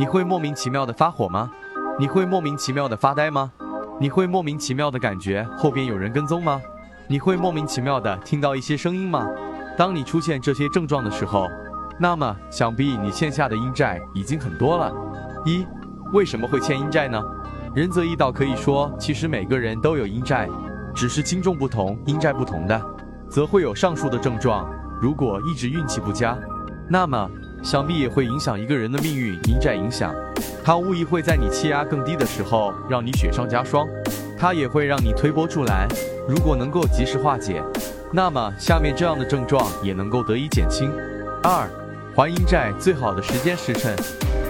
你会莫名其妙的发火吗？你会莫名其妙的发呆吗？你会莫名其妙的感觉后边有人跟踪吗？你会莫名其妙的听到一些声音吗？当你出现这些症状的时候，那么想必你欠下的阴债已经很多了。一，为什么会欠阴债呢？仁泽义道可以说，其实每个人都有阴债，只是轻重不同，阴债不同的，则会有上述的症状。如果一直运气不佳，那么想必也会影响一个人的命运。阴债影响，它无疑会在你气压更低的时候让你雪上加霜，它也会让你推波助澜。如果能够及时化解，那么下面这样的症状也能够得以减轻。二，还阴债最好的时间时辰，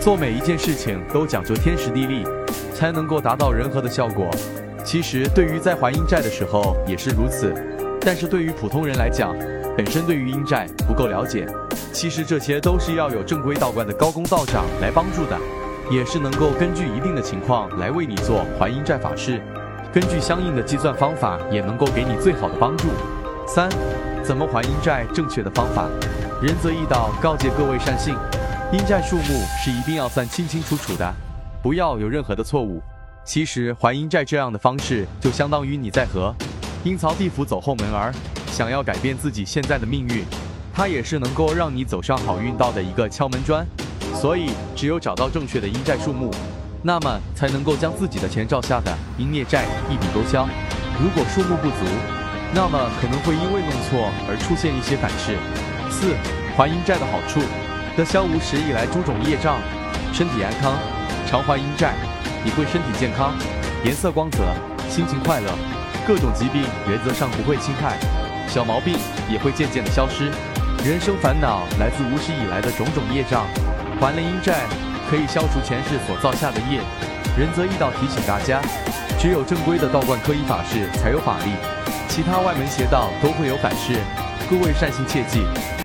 做每一件事情都讲究天时地利，才能够达到人和的效果。其实对于在还阴债的时候也是如此，但是对于普通人来讲，本身对于阴债不够了解，其实这些都是要有正规道观的高公道长来帮助的，也是能够根据一定的情况来为你做还阴债法事，根据相应的计算方法也能够给你最好的帮助。三，怎么还阴债？正确的方法，仁泽义道告诫各位善信，阴债数目是一定要算清清楚楚的，不要有任何的错误。其实还阴债这样的方式，就相当于你在和阴曹地府走后门儿。想要改变自己现在的命运，它也是能够让你走上好运道的一个敲门砖。所以，只有找到正确的阴债数目，那么才能够将自己的前兆下的阴孽债一笔勾销。如果数目不足，那么可能会因为弄错而出现一些反噬。四，还阴债的好处：得消无始以来诸种业障，身体安康。常还阴债，你会身体健康，颜色光泽，心情快乐，各种疾病原则上不会侵害。小毛病也会渐渐的消失，人生烦恼来自无始以来的种种业障，还了阴债可以消除前世所造下的业。仁泽义道提醒大家，只有正规的道观科仪法事才有法力，其他外门邪道都会有反噬，各位善心切记。